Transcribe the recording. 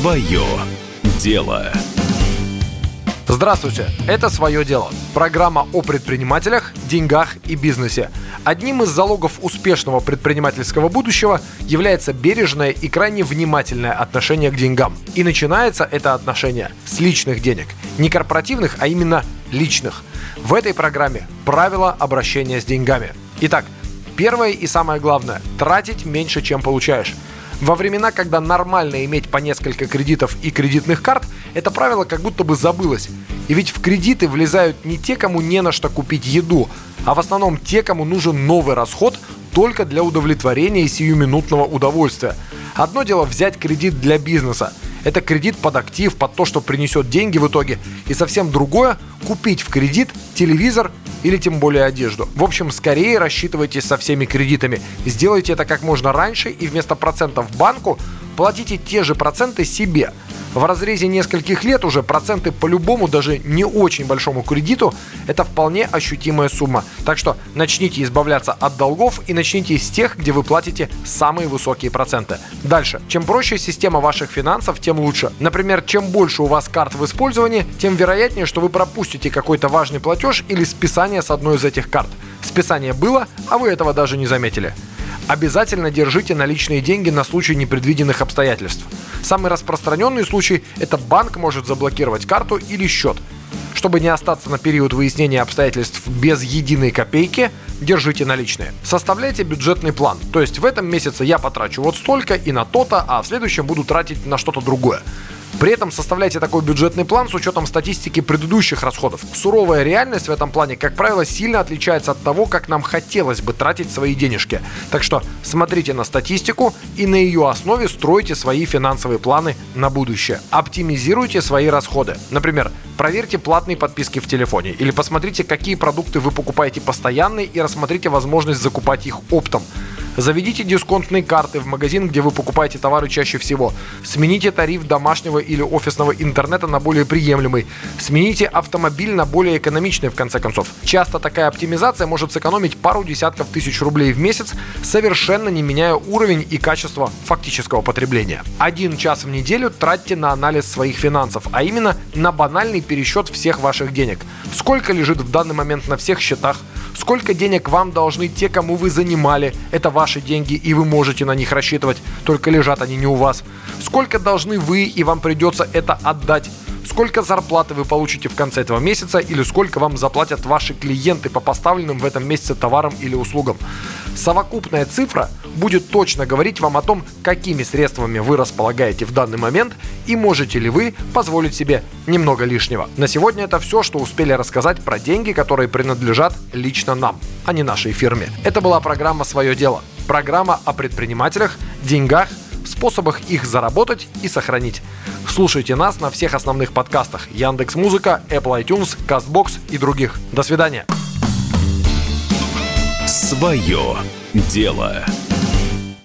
Свое дело. Здравствуйте, это «Свое дело» – программа о предпринимателях, деньгах и бизнесе. Одним из залогов успешного предпринимательского будущего является бережное и крайне внимательное отношение к деньгам. И начинается это отношение с личных денег. Не корпоративных, а именно личных. В этой программе правила обращения с деньгами. Итак, первое и самое главное – тратить меньше, чем получаешь – во времена, когда нормально иметь по несколько кредитов и кредитных карт, это правило как будто бы забылось. И ведь в кредиты влезают не те, кому не на что купить еду, а в основном те, кому нужен новый расход только для удовлетворения сиюминутного удовольствия. Одно дело взять кредит для бизнеса. Это кредит под актив, под то, что принесет деньги в итоге. И совсем другое – купить в кредит телевизор или тем более одежду. В общем, скорее рассчитывайте со всеми кредитами. Сделайте это как можно раньше и вместо процентов банку платите те же проценты себе – в разрезе нескольких лет уже проценты по любому, даже не очень большому кредиту, это вполне ощутимая сумма. Так что начните избавляться от долгов и начните с тех, где вы платите самые высокие проценты. Дальше. Чем проще система ваших финансов, тем лучше. Например, чем больше у вас карт в использовании, тем вероятнее, что вы пропустите какой-то важный платеж или списание с одной из этих карт. Списание было, а вы этого даже не заметили. Обязательно держите наличные деньги на случай непредвиденных обстоятельств. Самый распространенный случай – это банк может заблокировать карту или счет. Чтобы не остаться на период выяснения обстоятельств без единой копейки, держите наличные. Составляйте бюджетный план. То есть в этом месяце я потрачу вот столько и на то-то, а в следующем буду тратить на что-то другое. При этом составляйте такой бюджетный план с учетом статистики предыдущих расходов. Суровая реальность в этом плане, как правило, сильно отличается от того, как нам хотелось бы тратить свои денежки. Так что смотрите на статистику и на ее основе стройте свои финансовые планы на будущее. Оптимизируйте свои расходы. Например, проверьте платные подписки в телефоне или посмотрите, какие продукты вы покупаете постоянно и рассмотрите возможность закупать их оптом. Заведите дисконтные карты в магазин, где вы покупаете товары чаще всего. Смените тариф домашнего или офисного интернета на более приемлемый. Смените автомобиль на более экономичный, в конце концов. Часто такая оптимизация может сэкономить пару десятков тысяч рублей в месяц, совершенно не меняя уровень и качество фактического потребления. Один час в неделю тратьте на анализ своих финансов, а именно на банальный пересчет всех ваших денег. Сколько лежит в данный момент на всех счетах, сколько денег вам должны те, кому вы занимали. Это ваши деньги, и вы можете на них рассчитывать, только лежат они не у вас. Сколько должны вы, и вам придется это отдать сколько зарплаты вы получите в конце этого месяца или сколько вам заплатят ваши клиенты по поставленным в этом месяце товарам или услугам. Совокупная цифра будет точно говорить вам о том, какими средствами вы располагаете в данный момент и можете ли вы позволить себе немного лишнего. На сегодня это все, что успели рассказать про деньги, которые принадлежат лично нам, а не нашей фирме. Это была программа «Свое дело». Программа о предпринимателях, деньгах, способах их заработать и сохранить. Слушайте нас на всех основных подкастах Яндекс Музыка, Apple iTunes, Castbox и других. До свидания. Свое дело.